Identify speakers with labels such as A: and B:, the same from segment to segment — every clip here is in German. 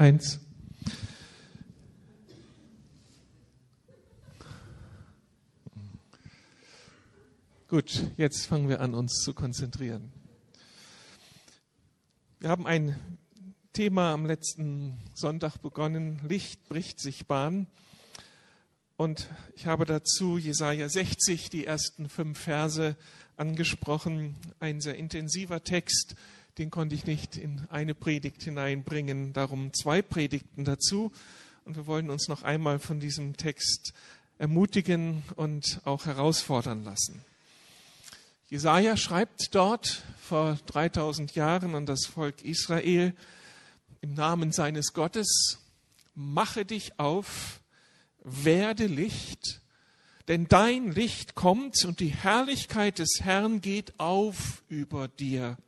A: Eins. Gut, jetzt fangen wir an, uns zu konzentrieren. Wir haben ein Thema am letzten Sonntag begonnen. Licht bricht sich Bahn. Und ich habe dazu Jesaja 60, die ersten fünf Verse angesprochen. Ein sehr intensiver Text, den konnte ich nicht in eine Predigt hineinbringen. Darum zwei Predigten dazu. Und wir wollen uns noch einmal von diesem Text ermutigen und auch herausfordern lassen. Jesaja schreibt dort vor 3000 Jahren an das Volk Israel im Namen seines Gottes: Mache dich auf, werde Licht, denn dein Licht kommt und die Herrlichkeit des Herrn geht auf über dir.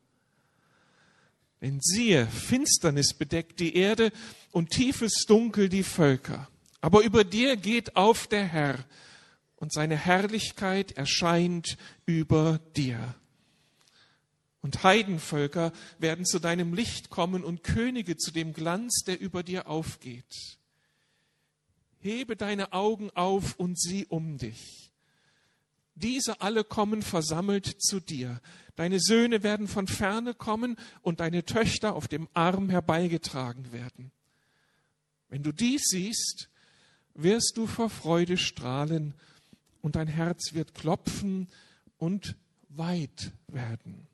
A: Denn siehe, Finsternis bedeckt die Erde und tiefes Dunkel die Völker. Aber über dir geht auf der Herr und seine Herrlichkeit erscheint über dir. Und Heidenvölker werden zu deinem Licht kommen und Könige zu dem Glanz, der über dir aufgeht. Hebe deine Augen auf und sieh um dich. Diese alle kommen versammelt zu dir. Deine Söhne werden von ferne kommen und deine Töchter auf dem Arm herbeigetragen werden. Wenn du dies siehst, wirst du vor Freude strahlen und dein Herz wird klopfen und weit werden.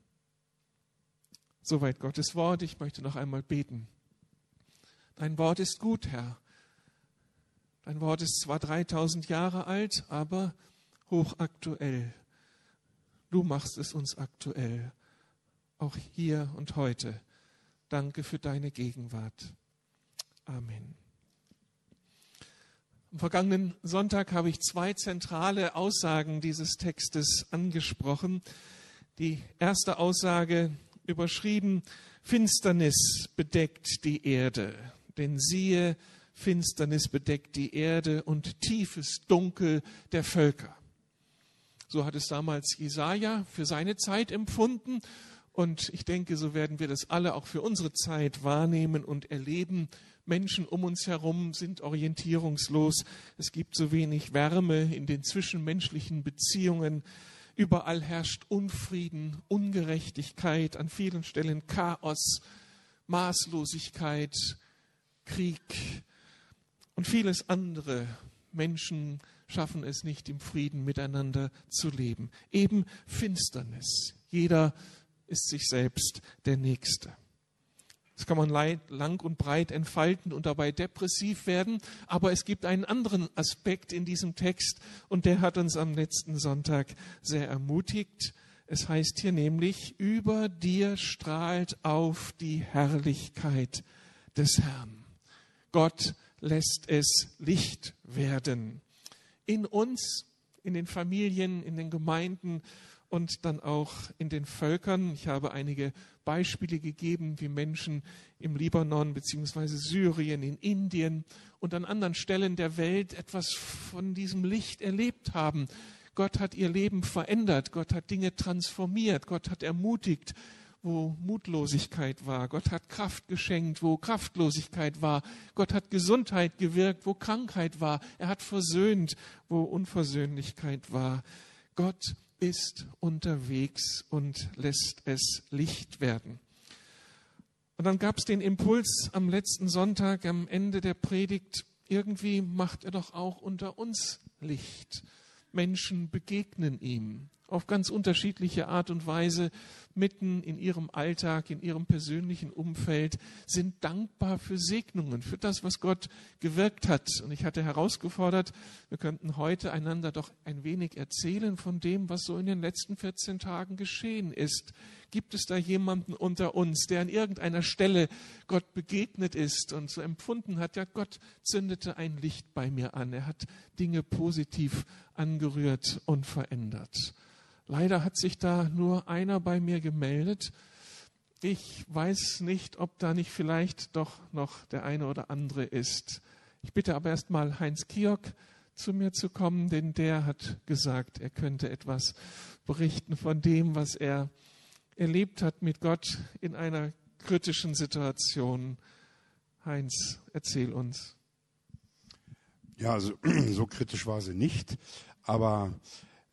A: Soweit Gottes Wort. Ich möchte noch einmal beten. Dein Wort ist gut, Herr. Dein Wort ist zwar 3000 Jahre alt, aber hochaktuell. Du machst es uns aktuell, auch hier und heute. Danke für deine Gegenwart. Amen. Am vergangenen Sonntag habe ich zwei zentrale Aussagen dieses Textes angesprochen. Die erste Aussage überschrieben, Finsternis bedeckt die Erde. Denn siehe, Finsternis bedeckt die Erde und tiefes Dunkel der Völker. So hat es damals Jesaja für seine Zeit empfunden. Und ich denke, so werden wir das alle auch für unsere Zeit wahrnehmen und erleben. Menschen um uns herum sind orientierungslos. Es gibt so wenig Wärme in den zwischenmenschlichen Beziehungen. Überall herrscht Unfrieden, Ungerechtigkeit, an vielen Stellen Chaos, Maßlosigkeit, Krieg und vieles andere. Menschen schaffen es nicht, im Frieden miteinander zu leben. Eben Finsternis. Jeder ist sich selbst der Nächste. Das kann man lang und breit entfalten und dabei depressiv werden. Aber es gibt einen anderen Aspekt in diesem Text und der hat uns am letzten Sonntag sehr ermutigt. Es heißt hier nämlich, über dir strahlt auf die Herrlichkeit des Herrn. Gott lässt es Licht werden. In uns, in den Familien, in den Gemeinden und dann auch in den Völkern. Ich habe einige Beispiele gegeben, wie Menschen im Libanon beziehungsweise Syrien, in Indien und an anderen Stellen der Welt etwas von diesem Licht erlebt haben. Gott hat ihr Leben verändert, Gott hat Dinge transformiert, Gott hat ermutigt, wo Mutlosigkeit war. Gott hat Kraft geschenkt, wo Kraftlosigkeit war. Gott hat Gesundheit gewirkt, wo Krankheit war. Er hat versöhnt, wo Unversöhnlichkeit war. Gott ist unterwegs und lässt es Licht werden. Und dann gab es den Impuls am letzten Sonntag, am Ende der Predigt, irgendwie macht er doch auch unter uns Licht. Menschen begegnen ihm auf ganz unterschiedliche Art und Weise mitten in ihrem Alltag, in ihrem persönlichen Umfeld, sind dankbar für Segnungen, für das, was Gott gewirkt hat. Und ich hatte herausgefordert, wir könnten heute einander doch ein wenig erzählen von dem, was so in den letzten 14 Tagen geschehen ist. Gibt es da jemanden unter uns, der an irgendeiner Stelle Gott begegnet ist und so empfunden hat, ja, Gott zündete ein Licht bei mir an. Er hat Dinge positiv angerührt und verändert. Leider hat sich da nur einer bei mir gemeldet. Ich weiß nicht, ob da nicht vielleicht doch noch der eine oder andere ist. Ich bitte aber erst mal Heinz Kiok zu mir zu kommen, denn der hat gesagt, er könnte etwas berichten von dem, was er erlebt hat mit Gott in einer kritischen Situation. Heinz, erzähl uns.
B: Ja, also, so kritisch war sie nicht, aber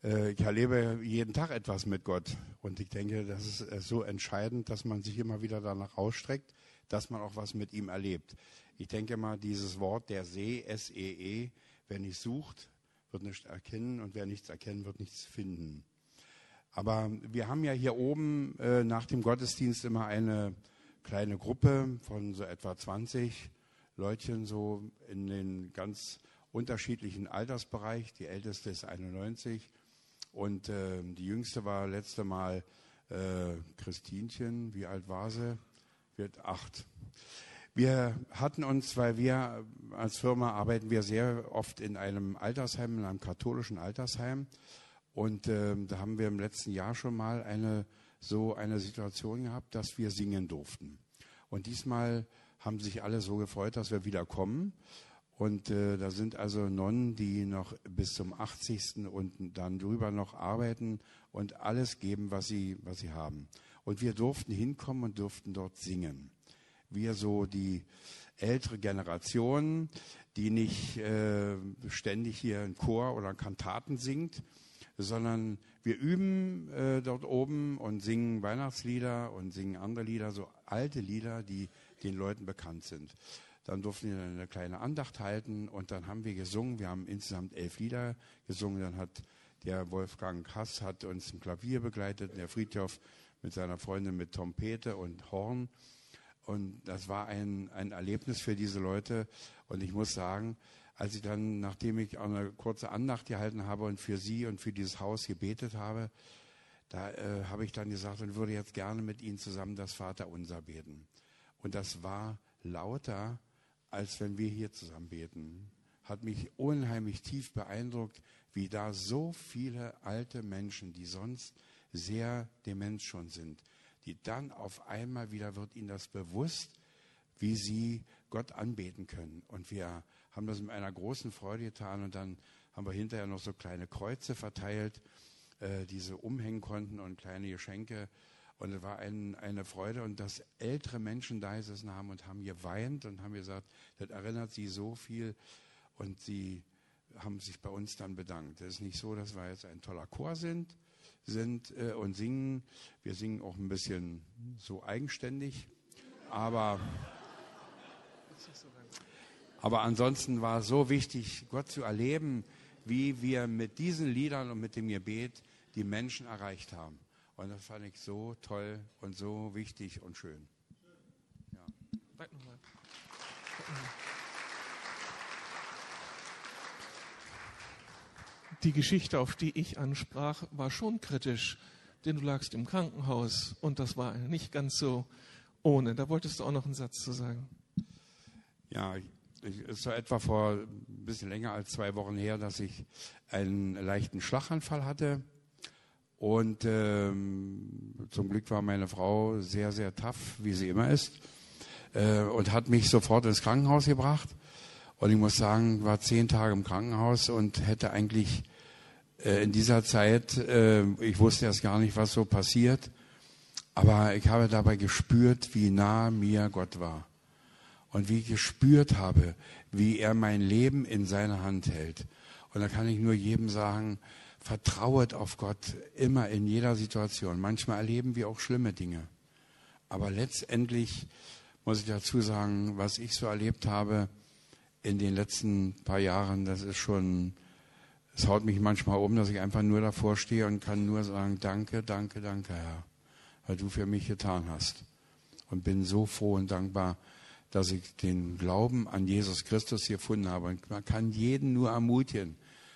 B: ich erlebe jeden Tag etwas mit Gott und ich denke, das ist äh, so entscheidend, dass man sich immer wieder danach ausstreckt, dass man auch was mit ihm erlebt. Ich denke mal, dieses Wort der See, S-E-E, -E, wer nicht sucht, wird nichts erkennen und wer nichts erkennen, wird nichts finden. Aber wir haben ja hier oben äh, nach dem Gottesdienst immer eine kleine Gruppe von so etwa 20 Leutchen, so in den ganz unterschiedlichen Altersbereich. Die älteste ist 91 und äh, die jüngste war letzte Mal äh, Christinchen. Wie alt war sie? Wird acht. Wir hatten uns, weil wir als Firma arbeiten wir sehr oft in einem Altersheim, in einem katholischen Altersheim. Und äh, da haben wir im letzten Jahr schon mal eine so eine Situation gehabt, dass wir singen durften. Und diesmal haben sich alle so gefreut, dass wir wieder kommen. Und äh, da sind also Nonnen, die noch bis zum 80. und dann drüber noch arbeiten und alles geben, was sie, was sie haben. Und wir durften hinkommen und durften dort singen wir so die ältere Generation, die nicht äh, ständig hier einen Chor oder Kantaten singt, sondern wir üben äh, dort oben und singen Weihnachtslieder und singen andere Lieder, so alte Lieder, die den Leuten bekannt sind. Dann durften wir eine kleine Andacht halten und dann haben wir gesungen. Wir haben insgesamt elf Lieder gesungen. Dann hat der Wolfgang Hass hat uns im Klavier begleitet, der Friedhof mit seiner Freundin mit Trompete und Horn. Und das war ein, ein Erlebnis für diese Leute. Und ich muss sagen, als ich dann, nachdem ich eine kurze Andacht gehalten habe und für sie und für dieses Haus gebetet habe, da äh, habe ich dann gesagt und würde jetzt gerne mit ihnen zusammen das Vaterunser beten. Und das war lauter, als wenn wir hier zusammen beten. Hat mich unheimlich tief beeindruckt, wie da so viele alte Menschen, die sonst sehr dement schon sind, die dann auf einmal wieder wird ihnen das bewusst, wie sie Gott anbeten können. Und wir haben das mit einer großen Freude getan und dann haben wir hinterher noch so kleine Kreuze verteilt, äh, die sie umhängen konnten und kleine Geschenke. Und es war ein, eine Freude und dass ältere Menschen da gesessen haben und haben geweint und haben gesagt, das erinnert sie so viel und sie haben sich bei uns dann bedankt. Es ist nicht so, dass wir jetzt ein toller Chor sind, sind äh, und singen. Wir singen auch ein bisschen so eigenständig, aber, aber ansonsten war es so wichtig, Gott zu erleben, wie wir mit diesen Liedern und mit dem Gebet die Menschen erreicht haben. Und das fand ich so toll und so wichtig und schön. Ja.
A: Die Geschichte, auf die ich ansprach, war schon kritisch, denn du lagst im Krankenhaus und das war nicht ganz so ohne. Da wolltest du auch noch einen Satz zu sagen.
B: Ja, es war etwa vor ein bisschen länger als zwei Wochen her, dass ich einen leichten Schlaganfall hatte. Und ähm, zum Glück war meine Frau sehr, sehr tough, wie sie immer ist, äh, und hat mich sofort ins Krankenhaus gebracht. Und ich muss sagen, war zehn Tage im Krankenhaus und hätte eigentlich äh, in dieser Zeit, äh, ich wusste erst gar nicht, was so passiert, aber ich habe dabei gespürt, wie nah mir Gott war und wie ich gespürt habe, wie er mein Leben in seiner Hand hält. Und da kann ich nur jedem sagen, vertrauet auf Gott immer in jeder Situation. Manchmal erleben wir auch schlimme Dinge. Aber letztendlich muss ich dazu sagen, was ich so erlebt habe in den letzten paar Jahren, das ist schon es haut mich manchmal um, dass ich einfach nur davor stehe und kann nur sagen, danke, danke, danke, Herr, weil du für mich getan hast. Und bin so froh und dankbar, dass ich den Glauben an Jesus Christus gefunden habe. Und man kann jeden nur ermutigen,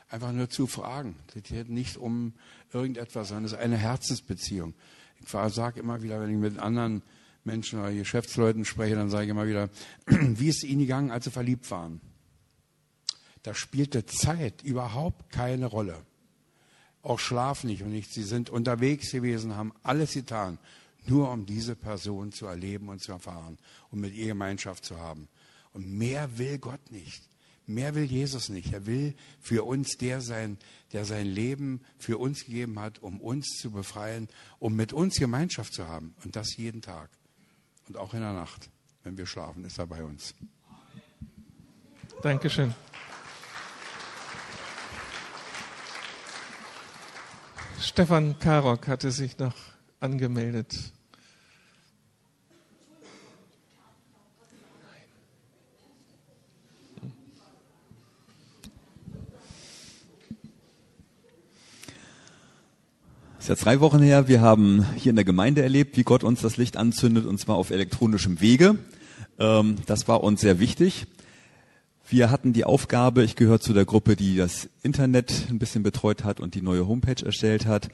B: einfach nur zu fragen. Es geht nicht um irgendetwas, sondern es ist eine Herzensbeziehung. Ich sage immer wieder, wenn ich mit anderen Menschen oder Geschäftsleuten spreche, dann sage ich immer wieder, wie ist es Ihnen gegangen, als Sie verliebt waren? Da spielte Zeit überhaupt keine Rolle. Auch Schlaf nicht und nichts. Sie sind unterwegs gewesen, haben alles getan, nur um diese Person zu erleben und zu erfahren und mit ihr Gemeinschaft zu haben. Und mehr will Gott nicht. Mehr will Jesus nicht. Er will für uns der sein, der sein Leben für uns gegeben hat, um uns zu befreien, um mit uns Gemeinschaft zu haben. Und das jeden Tag. Und auch in der Nacht, Wenn wir schlafen, ist er bei uns.
A: Dankeschön. Stefan Karok hatte sich noch angemeldet.
C: Ist ja drei Wochen her. Wir haben hier in der Gemeinde erlebt, wie Gott uns das Licht anzündet, und zwar auf elektronischem Wege. Ähm, das war uns sehr wichtig. Wir hatten die Aufgabe, ich gehöre zu der Gruppe, die das Internet ein bisschen betreut hat und die neue Homepage erstellt hat,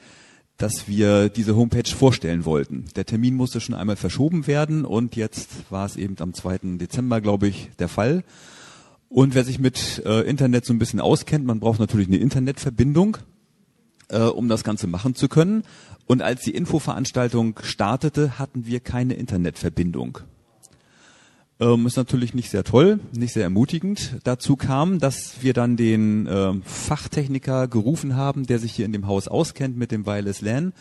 C: dass wir diese Homepage vorstellen wollten. Der Termin musste schon einmal verschoben werden und jetzt war es eben am 2. Dezember, glaube ich, der Fall. Und wer sich mit äh, Internet so ein bisschen auskennt, man braucht natürlich eine Internetverbindung, äh, um das Ganze machen zu können. Und als die Infoveranstaltung startete, hatten wir keine Internetverbindung. Ähm, ist natürlich nicht sehr toll, nicht sehr ermutigend. Dazu kam, dass wir dann den äh, Fachtechniker gerufen haben, der sich hier in dem Haus auskennt mit dem Wireless LAN.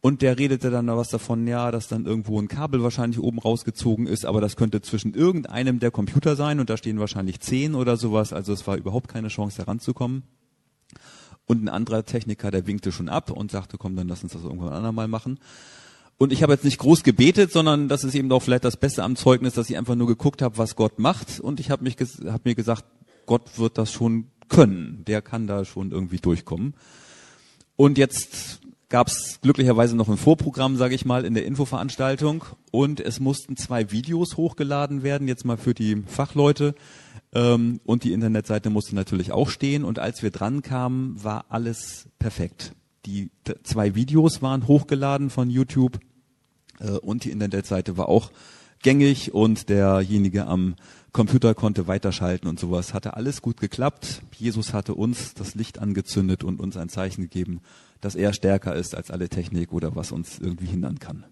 C: Und der redete dann was davon, ja, dass dann irgendwo ein Kabel wahrscheinlich oben rausgezogen ist, aber das könnte zwischen irgendeinem der Computer sein und da stehen wahrscheinlich zehn oder sowas, also es war überhaupt keine Chance heranzukommen. Und ein anderer Techniker, der winkte schon ab und sagte, komm, dann lass uns das irgendwann andermal machen. Und ich habe jetzt nicht groß gebetet, sondern das ist eben auch vielleicht das Beste am Zeugnis, dass ich einfach nur geguckt habe, was Gott macht. Und ich habe mich hab mir gesagt, Gott wird das schon können. Der kann da schon irgendwie durchkommen. Und jetzt gab es glücklicherweise noch ein Vorprogramm, sage ich mal, in der Infoveranstaltung. Und es mussten zwei Videos hochgeladen werden, jetzt mal für die Fachleute. Ähm, und die Internetseite musste natürlich auch stehen. Und als wir dran kamen, war alles perfekt. Die zwei Videos waren hochgeladen von YouTube äh, und die Internetseite war auch gängig und derjenige am Computer konnte weiterschalten und sowas. Hatte alles gut geklappt. Jesus hatte uns das Licht angezündet und uns ein Zeichen gegeben, dass er stärker ist als alle Technik oder was uns irgendwie hindern kann.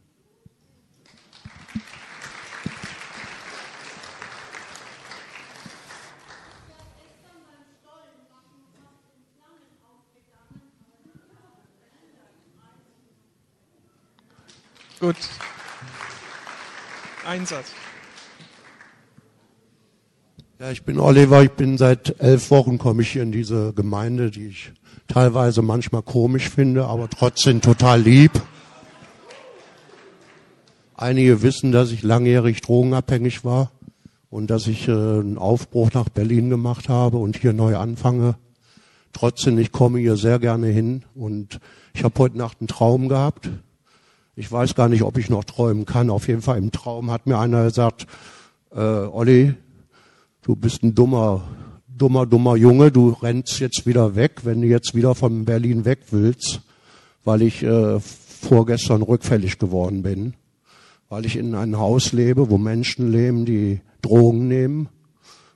A: Gut. Einsatz.
D: Ja, ich bin Oliver. Ich bin seit elf Wochen komme ich hier in diese Gemeinde, die ich teilweise manchmal komisch finde, aber trotzdem total lieb. Einige wissen, dass ich langjährig drogenabhängig war und dass ich äh, einen Aufbruch nach Berlin gemacht habe und hier neu anfange. Trotzdem, ich komme hier sehr gerne hin und ich habe heute Nacht einen Traum gehabt. Ich weiß gar nicht, ob ich noch träumen kann. Auf jeden Fall im Traum hat mir einer gesagt, äh, Olli, du bist ein dummer, dummer, dummer Junge, du rennst jetzt wieder weg, wenn du jetzt wieder von Berlin weg willst, weil ich äh, vorgestern rückfällig geworden bin, weil ich in einem Haus lebe, wo Menschen leben, die Drogen nehmen.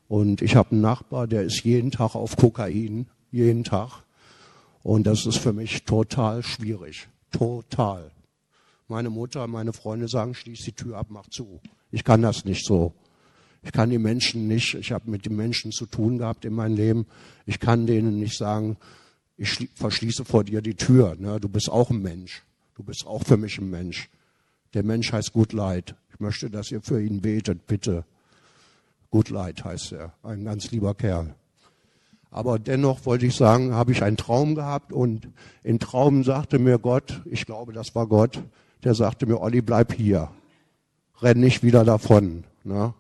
D: Und ich habe einen Nachbar, der ist jeden Tag auf Kokain, jeden Tag. Und das ist für mich total schwierig. Total. Meine Mutter, meine Freunde sagen, schließ die Tür ab, mach zu. Ich kann das nicht so. Ich kann die Menschen nicht, ich habe mit den Menschen zu tun gehabt in meinem Leben. Ich kann denen nicht sagen, ich verschließe vor dir die Tür. Ne? Du bist auch ein Mensch. Du bist auch für mich ein Mensch. Der Mensch heißt Good Light. Ich möchte, dass ihr für ihn betet, bitte. Good Light heißt er. Ein ganz lieber Kerl. Aber dennoch wollte ich sagen, habe ich einen Traum gehabt und in Traum sagte mir Gott, ich glaube, das war Gott, der sagte mir, Olli, bleib hier. Renn nicht wieder davon. Ne?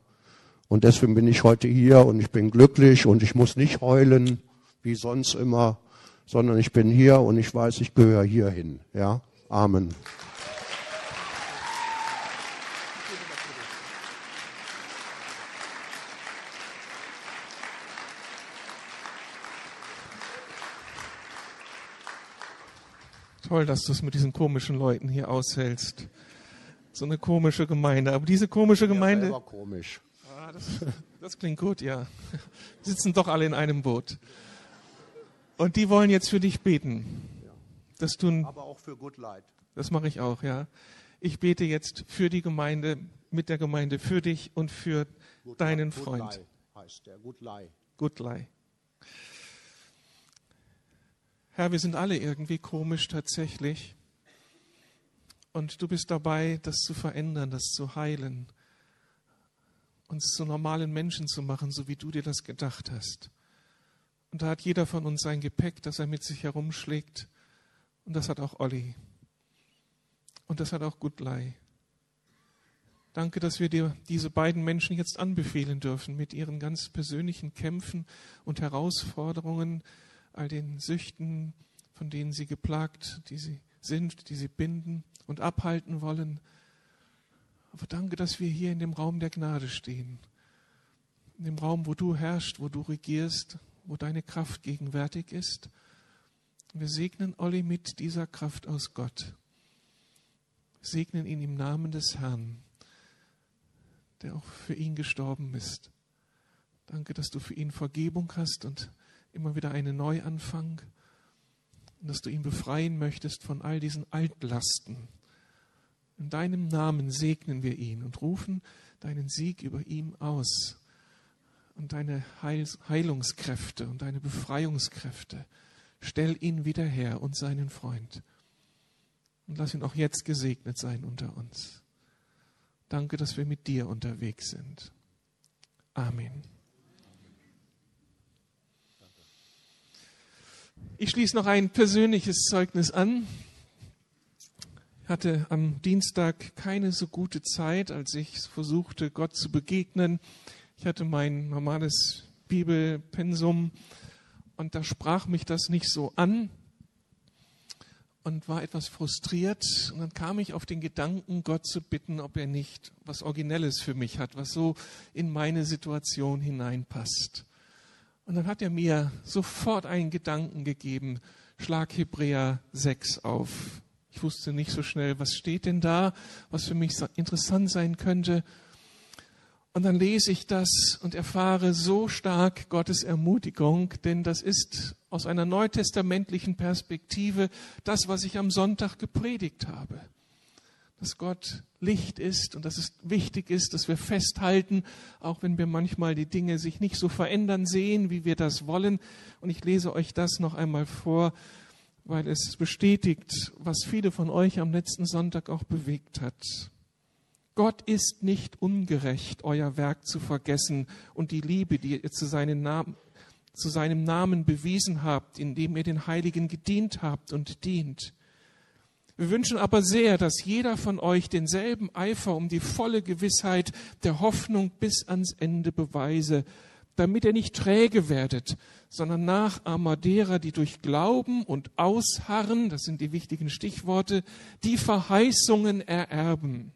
D: Und deswegen bin ich heute hier und ich bin glücklich und ich muss nicht heulen, wie sonst immer, sondern ich bin hier und ich weiß, ich gehöre hierhin. Ja? Amen.
A: Toll, dass du es mit diesen komischen Leuten hier aushältst. So eine komische Gemeinde. Aber diese komische Gemeinde.
D: Ja, komisch.
A: Ah, das, das klingt gut, ja. Sitzen doch alle in einem Boot. Und die wollen jetzt für dich beten. Das tun.
D: Aber auch für Good Light.
A: Das mache ich auch, ja. Ich bete jetzt für die Gemeinde, mit der Gemeinde, für dich und für Good deinen Good Freund.
D: Lie heißt der. Good Lie.
A: Good Lie. Herr, wir sind alle irgendwie komisch tatsächlich. Und du bist dabei, das zu verändern, das zu heilen. uns zu normalen Menschen zu machen, so wie du dir das gedacht hast. Und da hat jeder von uns sein Gepäck, das er mit sich herumschlägt. Und das hat auch Olli. Und das hat auch Gudlei. Danke, dass wir dir diese beiden Menschen jetzt anbefehlen dürfen mit ihren ganz persönlichen Kämpfen und Herausforderungen, all den Süchten, von denen sie geplagt, die sie sind, die sie binden und abhalten wollen. Aber danke, dass wir hier in dem Raum der Gnade stehen. In dem Raum, wo du herrschst, wo du regierst, wo deine Kraft gegenwärtig ist. Wir segnen Olli mit dieser Kraft aus Gott segnen ihn im Namen des Herrn, der auch für ihn gestorben ist. Danke, dass du für ihn Vergebung hast und immer wieder einen Neuanfang und dass du ihn befreien möchtest von all diesen Altlasten. In deinem Namen segnen wir ihn und rufen deinen Sieg über ihm aus und deine Heilungskräfte und deine Befreiungskräfte. Stell ihn wieder her und seinen Freund. Und lass ihn auch jetzt gesegnet sein unter uns. Danke, dass wir mit dir unterwegs sind. Amen. Ich schließe noch ein persönliches Zeugnis an. Ich hatte am Dienstag keine so gute Zeit, als ich versuchte, Gott zu begegnen. Ich hatte mein normales Bibelpensum und da sprach mich das nicht so an und war etwas frustriert. Und dann kam ich auf den Gedanken, Gott zu bitten, ob er nicht was Originelles für mich hat, was so in meine Situation hineinpasst. Und dann hat er mir sofort einen Gedanken gegeben, schlag Hebräer 6 auf. Ich wusste nicht so schnell, was steht denn da, was für mich interessant sein könnte. Und dann lese ich das und erfahre so stark Gottes Ermutigung, denn das ist aus einer neutestamentlichen Perspektive das, was ich am Sonntag gepredigt habe. Dass Gott Licht ist und dass es wichtig ist, dass wir festhalten, auch wenn wir manchmal die Dinge sich nicht so verändern sehen, wie wir das wollen. Und ich lese euch das noch einmal vor, weil es bestätigt, was viele von euch am letzten Sonntag auch bewegt hat. Gott ist nicht ungerecht, euer Werk zu vergessen und die Liebe, die ihr zu, Namen, zu seinem Namen bewiesen habt, indem ihr den Heiligen gedient habt und dient. Wir wünschen aber sehr, dass jeder von euch denselben Eifer um die volle Gewissheit der Hoffnung bis ans Ende beweise, damit ihr nicht träge werdet, sondern Nachahmer derer, die durch Glauben und Ausharren, das sind die wichtigen Stichworte, die Verheißungen ererben.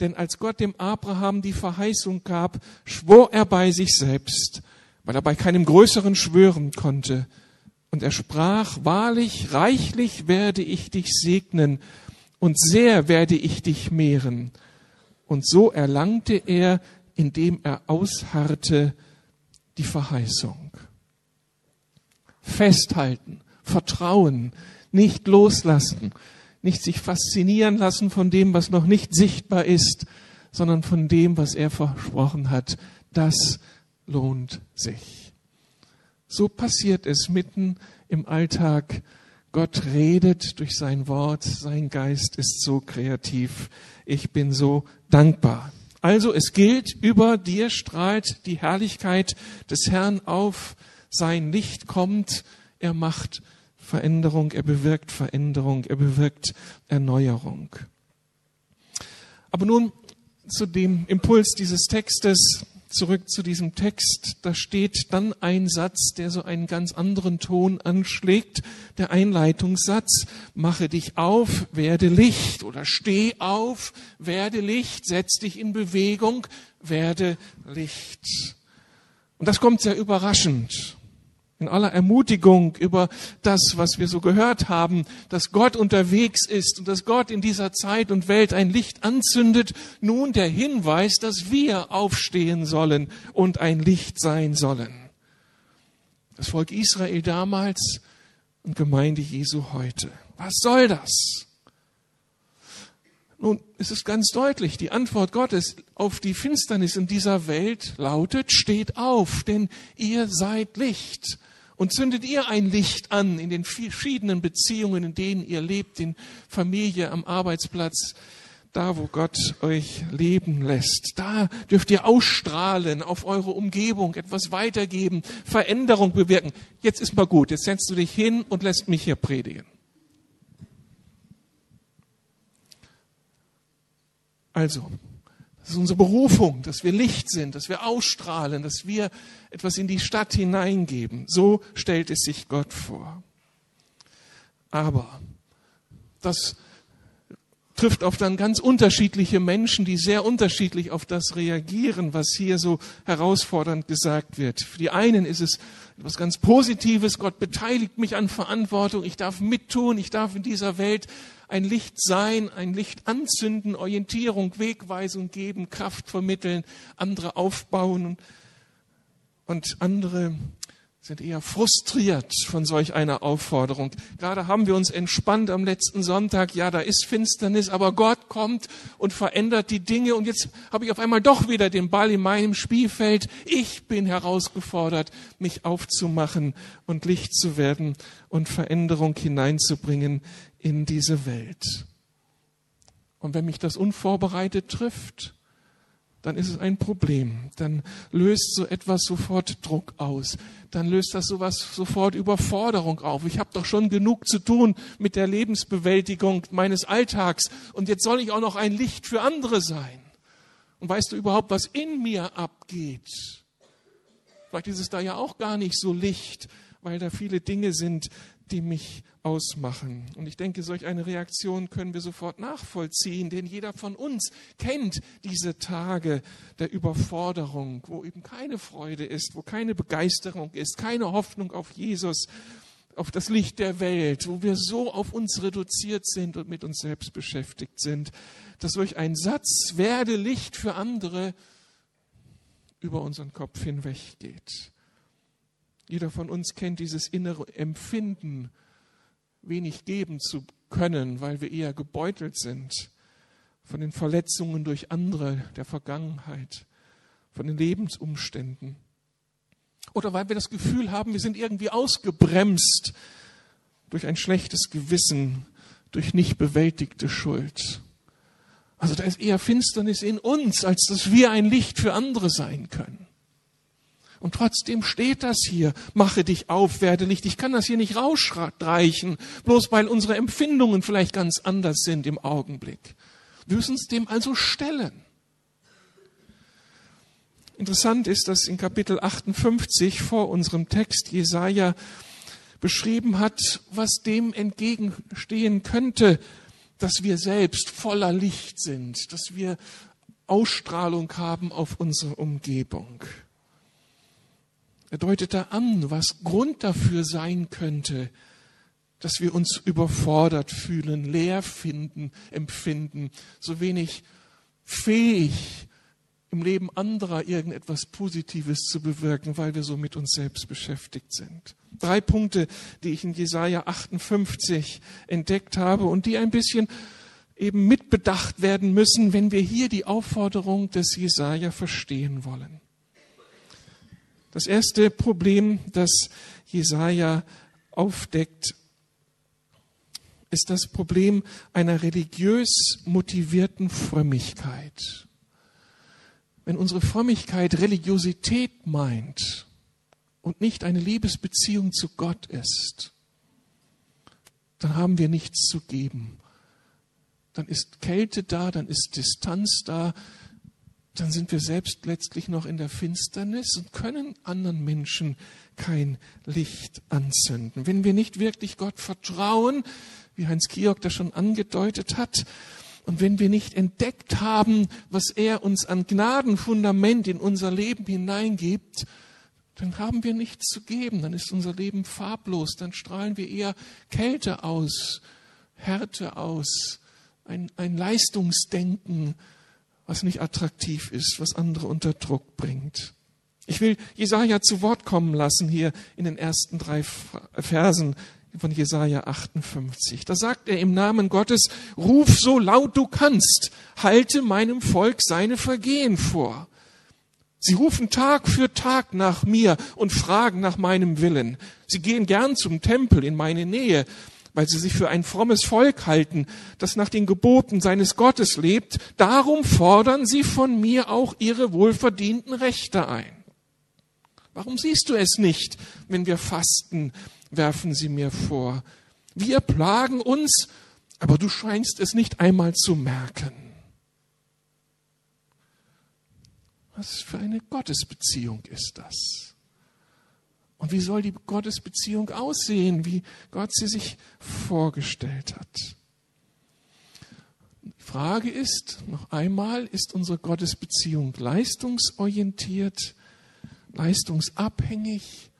A: Denn als Gott dem Abraham die Verheißung gab, schwor er bei sich selbst, weil er bei keinem Größeren schwören konnte. Und er sprach, wahrlich, reichlich werde ich dich segnen und sehr werde ich dich mehren. Und so erlangte er, indem er ausharrte, die Verheißung. Festhalten, vertrauen, nicht loslassen, nicht sich faszinieren lassen von dem, was noch nicht sichtbar ist, sondern von dem, was er versprochen hat. Das lohnt sich. So passiert es mitten im Alltag. Gott redet durch sein Wort, sein Geist ist so kreativ. Ich bin so dankbar. Also es gilt, über dir strahlt die Herrlichkeit des Herrn auf, sein Licht kommt, er macht Veränderung, er bewirkt Veränderung, er bewirkt Erneuerung. Aber nun zu dem Impuls dieses Textes, zurück zu diesem Text, da steht dann ein Satz, der so einen ganz anderen Ton anschlägt, der Einleitungssatz, mache dich auf, werde Licht. Oder steh auf, werde Licht, setz dich in Bewegung, werde Licht. Und das kommt sehr überraschend in aller Ermutigung über das, was wir so gehört haben, dass Gott unterwegs ist und dass Gott in dieser Zeit und Welt ein Licht anzündet, nun der Hinweis, dass wir aufstehen sollen und ein Licht sein sollen. Das Volk Israel damals und Gemeinde Jesu heute. Was soll das? Nun, es ist ganz deutlich, die Antwort Gottes auf die Finsternis in dieser Welt lautet, steht auf, denn ihr seid Licht. Und zündet ihr ein Licht an in den verschiedenen Beziehungen, in denen ihr lebt, in Familie, am Arbeitsplatz, da wo Gott euch leben lässt, da dürft ihr ausstrahlen, auf eure Umgebung etwas weitergeben, Veränderung bewirken. Jetzt ist mal gut, jetzt setzt du dich hin und lässt mich hier predigen. Also, das ist unsere Berufung, dass wir Licht sind, dass wir ausstrahlen, dass wir etwas in die Stadt hineingeben. So stellt es sich Gott vor. Aber das trifft auf dann ganz unterschiedliche Menschen, die sehr unterschiedlich auf das reagieren, was hier so herausfordernd gesagt wird. Für die einen ist es etwas ganz Positives, Gott beteiligt mich an Verantwortung, ich darf mittun, ich darf in dieser Welt ein Licht sein, ein Licht anzünden, Orientierung, Wegweisung geben, Kraft vermitteln, andere aufbauen und andere sind eher frustriert von solch einer Aufforderung. Gerade haben wir uns entspannt am letzten Sonntag. Ja, da ist Finsternis, aber Gott kommt und verändert die Dinge. Und jetzt habe ich auf einmal doch wieder den Ball in meinem Spielfeld. Ich bin herausgefordert, mich aufzumachen und Licht zu werden und Veränderung hineinzubringen in diese Welt. Und wenn mich das unvorbereitet trifft, dann ist es ein Problem. Dann löst so etwas sofort Druck aus. Dann löst das sowas sofort Überforderung auf. Ich habe doch schon genug zu tun mit der Lebensbewältigung meines Alltags und jetzt soll ich auch noch ein Licht für andere sein. Und weißt du überhaupt, was in mir abgeht? Vielleicht ist es da ja auch gar nicht so Licht, weil da viele Dinge sind, die mich ausmachen. Und ich denke, solch eine Reaktion können wir sofort nachvollziehen, denn jeder von uns kennt diese Tage der Überforderung, wo eben keine Freude ist, wo keine Begeisterung ist, keine Hoffnung auf Jesus, auf das Licht der Welt, wo wir so auf uns reduziert sind und mit uns selbst beschäftigt sind, dass durch einen Satz werde Licht für andere über unseren Kopf hinweggeht. Jeder von uns kennt dieses innere Empfinden, wenig geben zu können, weil wir eher gebeutelt sind von den Verletzungen durch andere der Vergangenheit, von den Lebensumständen. Oder weil wir das Gefühl haben, wir sind irgendwie ausgebremst durch ein schlechtes Gewissen, durch nicht bewältigte Schuld. Also da ist eher Finsternis in uns, als dass wir ein Licht für andere sein können. Und trotzdem steht das hier. Mache dich auf, werde Licht. Ich kann das hier nicht rausstreichen, bloß weil unsere Empfindungen vielleicht ganz anders sind im Augenblick. Wir müssen uns dem also stellen. Interessant ist, dass in Kapitel 58 vor unserem Text Jesaja beschrieben hat, was dem entgegenstehen könnte, dass wir selbst voller Licht sind, dass wir Ausstrahlung haben auf unsere Umgebung. Er deutet da an, was Grund dafür sein könnte, dass wir uns überfordert fühlen, leer finden, empfinden, so wenig fähig im Leben anderer irgendetwas Positives zu bewirken, weil wir so mit uns selbst beschäftigt sind. Drei Punkte, die ich in Jesaja 58 entdeckt habe und die ein bisschen eben mitbedacht werden müssen, wenn wir hier die Aufforderung des Jesaja verstehen wollen. Das erste Problem, das Jesaja aufdeckt, ist das Problem einer religiös motivierten Frömmigkeit. Wenn unsere Frömmigkeit Religiosität meint und nicht eine Liebesbeziehung zu Gott ist, dann haben wir nichts zu geben. Dann ist Kälte da, dann ist Distanz da, dann sind wir selbst letztlich noch in der Finsternis und können anderen Menschen kein Licht anzünden. Wenn wir nicht wirklich Gott vertrauen, wie Heinz Kiok das schon angedeutet hat, und wenn wir nicht entdeckt haben, was er uns an Gnadenfundament in unser Leben hineingibt, dann haben wir nichts zu geben, dann ist unser Leben farblos, dann strahlen wir eher Kälte aus, Härte aus, ein, ein Leistungsdenken, was nicht attraktiv ist, was andere unter Druck bringt. Ich will Jesaja zu Wort kommen lassen hier in den ersten drei Versen von Jesaja 58. Da sagt er im Namen Gottes, ruf so laut du kannst, halte meinem Volk seine Vergehen vor. Sie rufen Tag für Tag nach mir und fragen nach meinem Willen. Sie gehen gern zum Tempel in meine Nähe, weil sie sich für ein frommes Volk halten, das nach den Geboten seines Gottes lebt, darum fordern sie von mir auch ihre wohlverdienten Rechte ein. Warum siehst du es nicht, wenn wir fasten, werfen sie mir vor. Wir plagen uns, aber du scheinst es nicht einmal zu merken. Was für eine Gottesbeziehung ist das? Und wie soll die Gottesbeziehung aussehen, wie Gott sie sich vorgestellt hat? Die Frage ist, noch einmal, ist unsere Gottesbeziehung leistungsorientiert, leistungsabhängig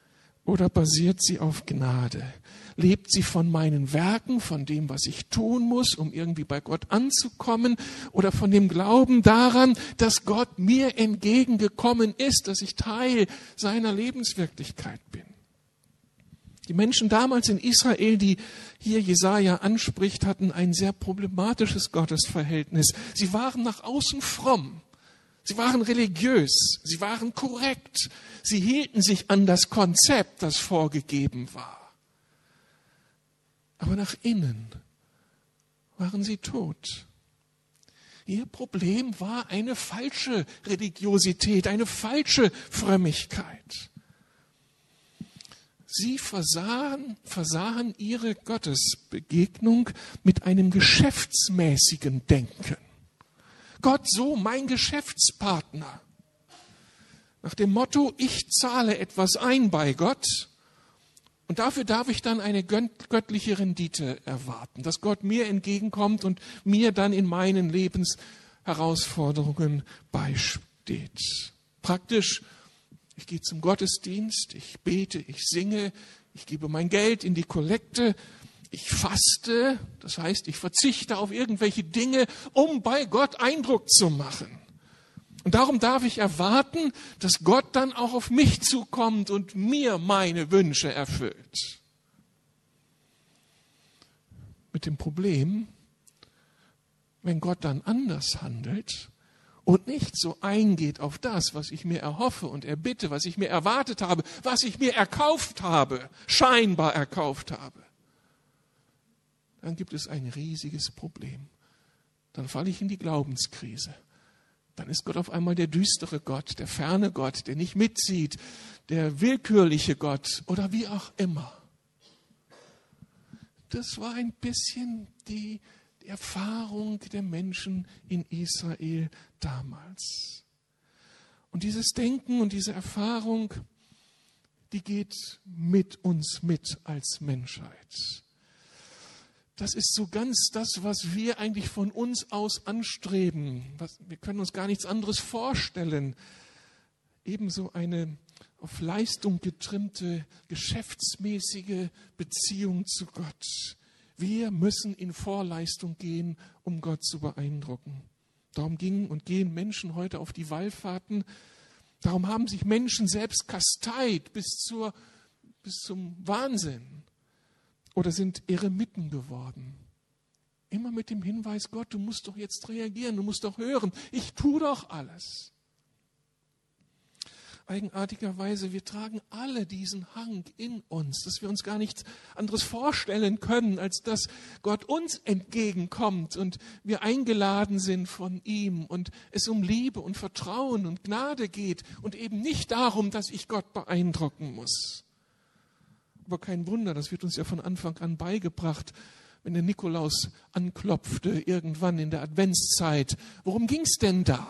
A: oder basiert sie auf Gnade? Lebt sie von meinen Werken, von dem, was ich tun muss, um irgendwie bei Gott anzukommen, oder von dem Glauben daran, dass Gott mir entgegengekommen ist, dass ich Teil seiner Lebenswirklichkeit bin? Die Menschen damals in Israel, die hier Jesaja anspricht, hatten ein sehr problematisches Gottesverhältnis. Sie waren nach außen fromm. Sie waren religiös. Sie waren korrekt. Sie hielten sich an das Konzept, das vorgegeben war. Aber nach innen waren sie tot. Ihr Problem war eine falsche Religiosität, eine falsche Frömmigkeit. Sie versahen, versahen ihre Gottesbegegnung mit einem geschäftsmäßigen Denken. Gott so mein Geschäftspartner. Nach dem Motto, ich zahle etwas ein bei Gott und dafür darf ich dann eine göttliche Rendite erwarten, dass Gott mir entgegenkommt und mir dann in meinen Lebensherausforderungen beisteht. Praktisch, ich gehe zum Gottesdienst, ich bete, ich singe, ich gebe mein Geld in die Kollekte, ich faste, das heißt, ich verzichte auf irgendwelche Dinge, um bei Gott Eindruck zu machen. Und darum darf ich erwarten, dass Gott dann auch auf mich zukommt und mir meine Wünsche erfüllt. Mit dem Problem, wenn Gott dann anders handelt und nicht so eingeht auf das, was ich mir erhoffe und erbitte, was ich mir erwartet habe, was ich mir erkauft habe, scheinbar erkauft habe, dann gibt es ein riesiges Problem. Dann falle ich in die Glaubenskrise dann ist Gott auf einmal der düstere Gott, der ferne Gott, der nicht mitzieht, der willkürliche Gott oder wie auch immer. Das war ein bisschen die Erfahrung der Menschen in Israel damals. Und dieses Denken und diese Erfahrung, die geht mit uns mit als Menschheit. Das ist so ganz das, was wir eigentlich von uns aus anstreben. Was, wir können uns gar nichts anderes vorstellen. Ebenso eine auf Leistung getrimmte, geschäftsmäßige Beziehung zu Gott. Wir müssen in Vorleistung gehen, um Gott zu beeindrucken. Darum gingen und gehen Menschen heute auf die Wallfahrten. Darum haben sich Menschen selbst kasteit bis, zur, bis zum Wahnsinn oder sind Eremiten geworden. Immer mit dem Hinweis, Gott, du musst doch jetzt reagieren, du musst doch hören, ich tue doch alles. Eigenartigerweise, wir tragen alle diesen Hang in uns, dass wir uns gar nichts anderes vorstellen können, als dass Gott uns entgegenkommt und wir eingeladen sind von ihm und es um Liebe und Vertrauen und Gnade geht und eben nicht darum, dass ich Gott beeindrucken muss. Aber kein Wunder, das wird uns ja von Anfang an beigebracht, wenn der Nikolaus anklopfte, irgendwann in der Adventszeit. Worum ging es denn da?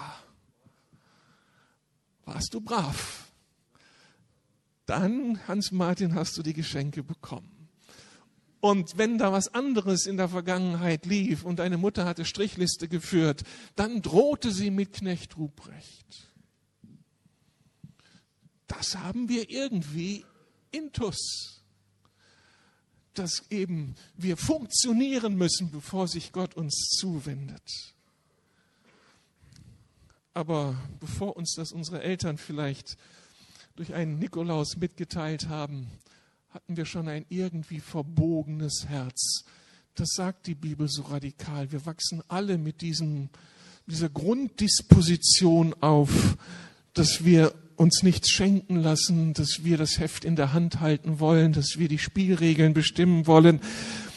A: Warst du brav? Dann, Hans-Martin, hast du die Geschenke bekommen. Und wenn da was anderes in der Vergangenheit lief und deine Mutter hatte Strichliste geführt, dann drohte sie mit Knecht Ruprecht. Das haben wir irgendwie intus dass eben wir funktionieren müssen, bevor sich Gott uns zuwendet. Aber bevor uns das unsere Eltern vielleicht durch einen Nikolaus mitgeteilt haben, hatten wir schon ein irgendwie verbogenes Herz. Das sagt die Bibel so radikal. Wir wachsen alle mit diesem, dieser Grunddisposition auf, dass wir uns nichts schenken lassen, dass wir das Heft in der Hand halten wollen, dass wir die Spielregeln bestimmen wollen,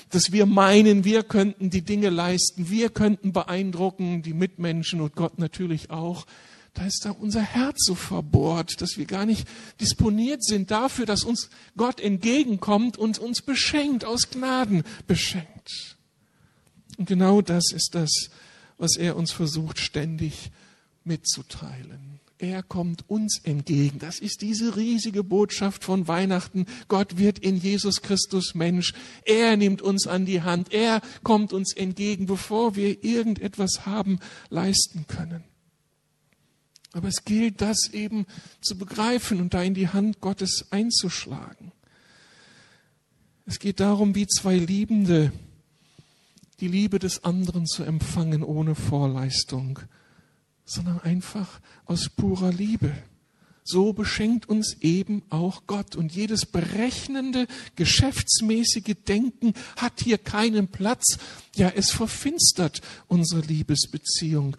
A: dass wir meinen, wir könnten die Dinge leisten, wir könnten beeindrucken, die Mitmenschen und Gott natürlich auch. Da ist da unser Herz so verbohrt, dass wir gar nicht disponiert sind dafür, dass uns Gott entgegenkommt und uns beschenkt, aus Gnaden beschenkt. Und genau das ist das, was er uns versucht ständig mitzuteilen. Er kommt uns entgegen. Das ist diese riesige Botschaft von Weihnachten. Gott wird in Jesus Christus Mensch. Er nimmt uns an die Hand. Er kommt uns entgegen, bevor wir irgendetwas haben leisten können. Aber es gilt, das eben zu begreifen und da in die Hand Gottes einzuschlagen. Es geht darum, wie zwei Liebende die Liebe des anderen zu empfangen ohne Vorleistung sondern einfach aus purer Liebe. So beschenkt uns eben auch Gott. Und jedes berechnende, geschäftsmäßige Denken hat hier keinen Platz. Ja, es verfinstert unsere Liebesbeziehung.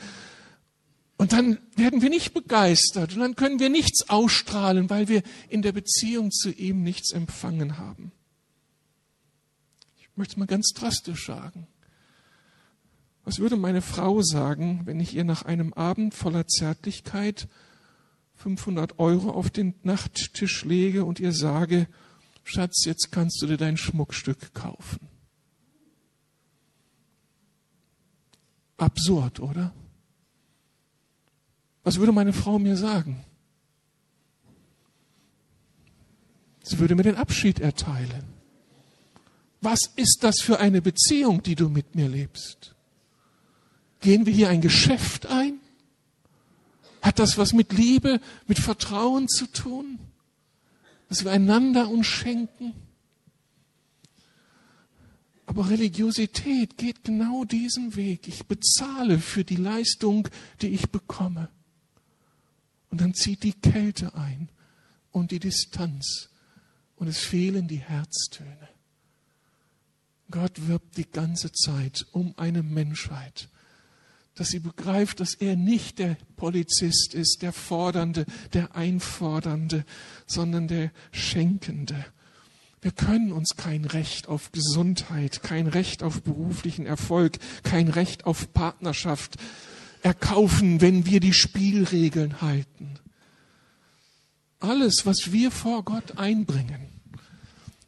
A: Und dann werden wir nicht begeistert und dann können wir nichts ausstrahlen, weil wir in der Beziehung zu ihm nichts empfangen haben. Ich möchte es mal ganz drastisch sagen. Was würde meine Frau sagen, wenn ich ihr nach einem Abend voller Zärtlichkeit 500 Euro auf den Nachttisch lege und ihr sage, Schatz, jetzt kannst du dir dein Schmuckstück kaufen? Absurd, oder? Was würde meine Frau mir sagen? Sie würde mir den Abschied erteilen. Was ist das für eine Beziehung, die du mit mir lebst? Gehen wir hier ein Geschäft ein? Hat das was mit Liebe, mit Vertrauen zu tun? Dass wir einander uns schenken? Aber Religiosität geht genau diesen Weg. Ich bezahle für die Leistung, die ich bekomme. Und dann zieht die Kälte ein und die Distanz und es fehlen die Herztöne. Gott wirbt die ganze Zeit um eine Menschheit, dass sie begreift, dass er nicht der Polizist ist, der Fordernde, der Einfordernde, sondern der Schenkende. Wir können uns kein Recht auf Gesundheit, kein Recht auf beruflichen Erfolg, kein Recht auf Partnerschaft erkaufen, wenn wir die Spielregeln halten. Alles, was wir vor Gott einbringen,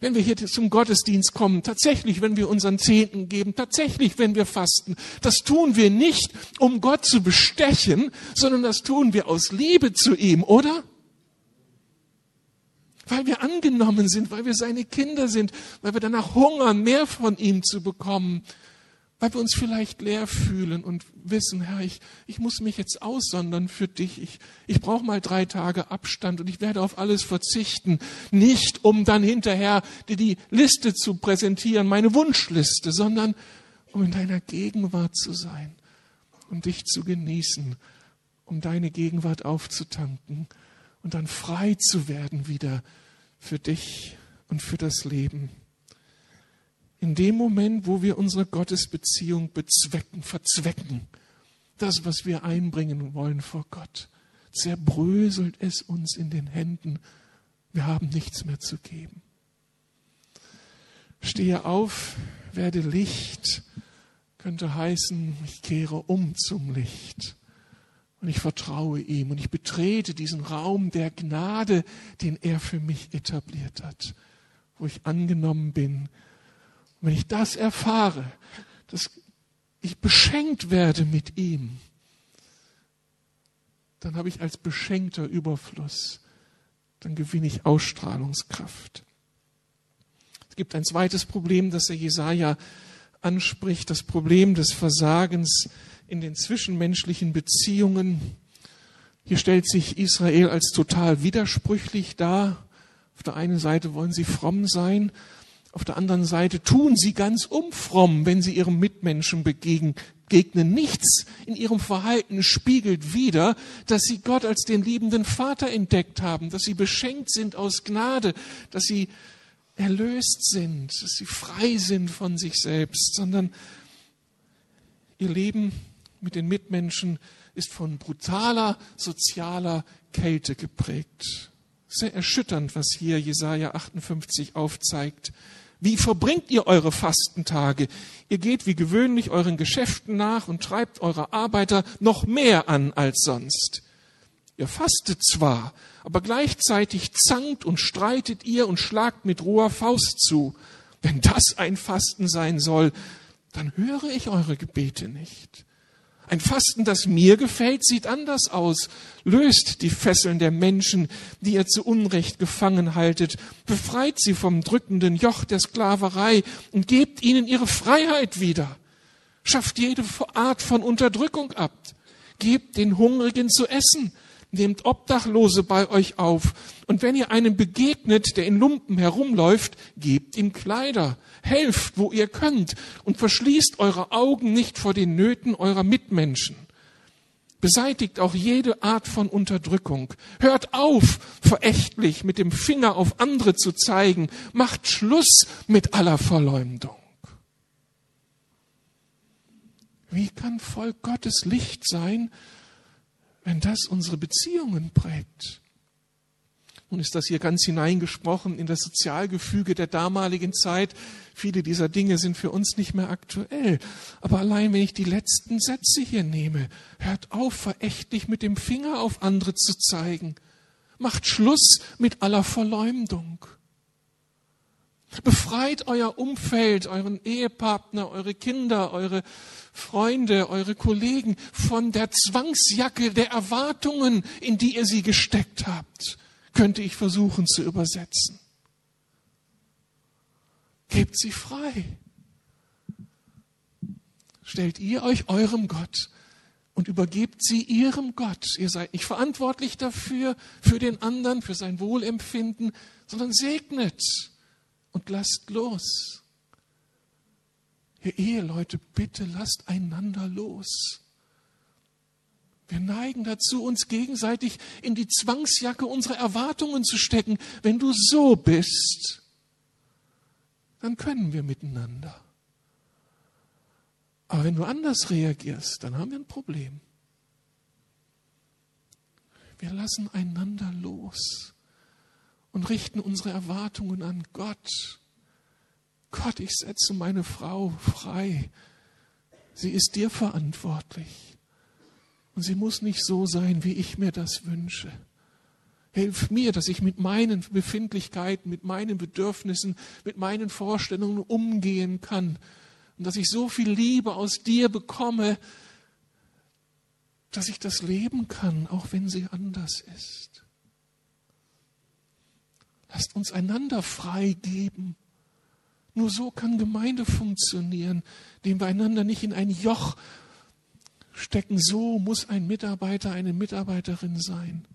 A: wenn wir hier zum Gottesdienst kommen, tatsächlich, wenn wir unseren Zehnten geben, tatsächlich, wenn wir fasten, das tun wir nicht, um Gott zu bestechen, sondern das tun wir aus Liebe zu ihm, oder? Weil wir angenommen sind, weil wir seine Kinder sind, weil wir danach hungern, mehr von ihm zu bekommen weil wir uns vielleicht leer fühlen und wissen, Herr, ich, ich muss mich jetzt aussondern für dich. Ich, ich brauche mal drei Tage Abstand und ich werde auf alles verzichten. Nicht, um dann hinterher dir die Liste zu präsentieren, meine Wunschliste, sondern um in deiner Gegenwart zu sein, um dich zu genießen, um deine Gegenwart aufzutanken und dann frei zu werden wieder für dich und für das Leben in dem Moment, wo wir unsere Gottesbeziehung bezwecken, verzwecken, das, was wir einbringen wollen vor Gott, zerbröselt es uns in den Händen. Wir haben nichts mehr zu geben. Stehe auf, werde Licht, könnte heißen, ich kehre um zum Licht und ich vertraue ihm und ich betrete diesen Raum der Gnade, den er für mich etabliert hat, wo ich angenommen bin wenn ich das erfahre, dass ich beschenkt werde mit ihm, dann habe ich als beschenkter Überfluss, dann gewinne ich Ausstrahlungskraft. Es gibt ein zweites Problem, das der Jesaja anspricht, das Problem des Versagens in den zwischenmenschlichen Beziehungen. Hier stellt sich Israel als total widersprüchlich dar. Auf der einen Seite wollen sie fromm sein, auf der anderen Seite tun sie ganz umfromm, wenn sie ihrem Mitmenschen begegnen. Nichts in ihrem Verhalten spiegelt wider, dass sie Gott als den liebenden Vater entdeckt haben, dass sie beschenkt sind aus Gnade, dass sie erlöst sind, dass sie frei sind von sich selbst, sondern ihr Leben mit den Mitmenschen ist von brutaler sozialer Kälte geprägt. Sehr erschütternd, was hier Jesaja 58 aufzeigt Wie verbringt ihr eure Fastentage? Ihr geht wie gewöhnlich euren Geschäften nach und treibt eure Arbeiter noch mehr an als sonst. Ihr fastet zwar, aber gleichzeitig zankt und streitet ihr und schlagt mit roher Faust zu. Wenn das ein Fasten sein soll, dann höre ich eure Gebete nicht. Ein Fasten, das mir gefällt, sieht anders aus. Löst die Fesseln der Menschen, die ihr zu Unrecht gefangen haltet. Befreit sie vom drückenden Joch der Sklaverei und gebt ihnen ihre Freiheit wieder. Schafft jede Art von Unterdrückung ab. Gebt den Hungrigen zu essen. Nehmt Obdachlose bei euch auf. Und wenn ihr einem begegnet, der in Lumpen herumläuft, gebt ihm Kleider helft, wo ihr könnt und verschließt eure Augen nicht vor den Nöten eurer Mitmenschen. Beseitigt auch jede Art von Unterdrückung. Hört auf, verächtlich mit dem Finger auf andere zu zeigen. Macht Schluss mit aller Verleumdung. Wie kann Volk Gottes Licht sein, wenn das unsere Beziehungen prägt? Nun ist das hier ganz hineingesprochen in das Sozialgefüge der damaligen Zeit. Viele dieser Dinge sind für uns nicht mehr aktuell. Aber allein wenn ich die letzten Sätze hier nehme, hört auf, verächtlich mit dem Finger auf andere zu zeigen. Macht Schluss mit aller Verleumdung. Befreit euer Umfeld, euren Ehepartner, eure Kinder, eure Freunde, eure Kollegen von der Zwangsjacke der Erwartungen, in die ihr sie gesteckt habt könnte ich versuchen zu übersetzen. Gebt sie frei. Stellt ihr euch eurem Gott und übergebt sie ihrem Gott. Ihr seid nicht verantwortlich dafür, für den anderen, für sein Wohlempfinden, sondern segnet und lasst los. Ihr Eheleute, bitte lasst einander los. Wir neigen dazu, uns gegenseitig in die Zwangsjacke unserer Erwartungen zu stecken. Wenn du so bist, dann können wir miteinander. Aber wenn du anders reagierst, dann haben wir ein Problem. Wir lassen einander los und richten unsere Erwartungen an Gott. Gott, ich setze meine Frau frei. Sie ist dir verantwortlich. Und sie muss nicht so sein, wie ich mir das wünsche. Hilf mir, dass ich mit meinen Befindlichkeiten, mit meinen Bedürfnissen, mit meinen Vorstellungen umgehen kann. Und dass ich so viel Liebe aus dir bekomme, dass ich das leben kann, auch wenn sie anders ist. Lasst uns einander freigeben. Nur so kann Gemeinde funktionieren, indem wir einander nicht in ein Joch stecken. So muss ein Mitarbeiter, eine Mitarbeiterin sein.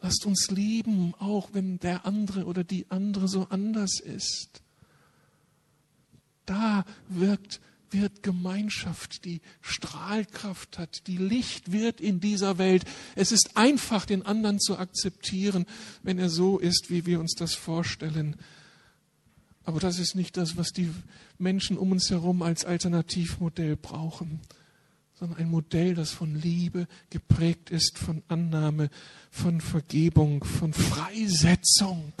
A: Lasst uns lieben, auch wenn der andere oder die andere so anders ist. Da wirkt, wird Gemeinschaft, die Strahlkraft hat, die Licht wird in dieser Welt. Es ist einfach, den anderen zu akzeptieren, wenn er so ist, wie wir uns das vorstellen. Aber das ist nicht das, was die Menschen um uns herum als Alternativmodell brauchen sondern ein Modell, das von Liebe geprägt ist, von Annahme, von Vergebung, von Freisetzung.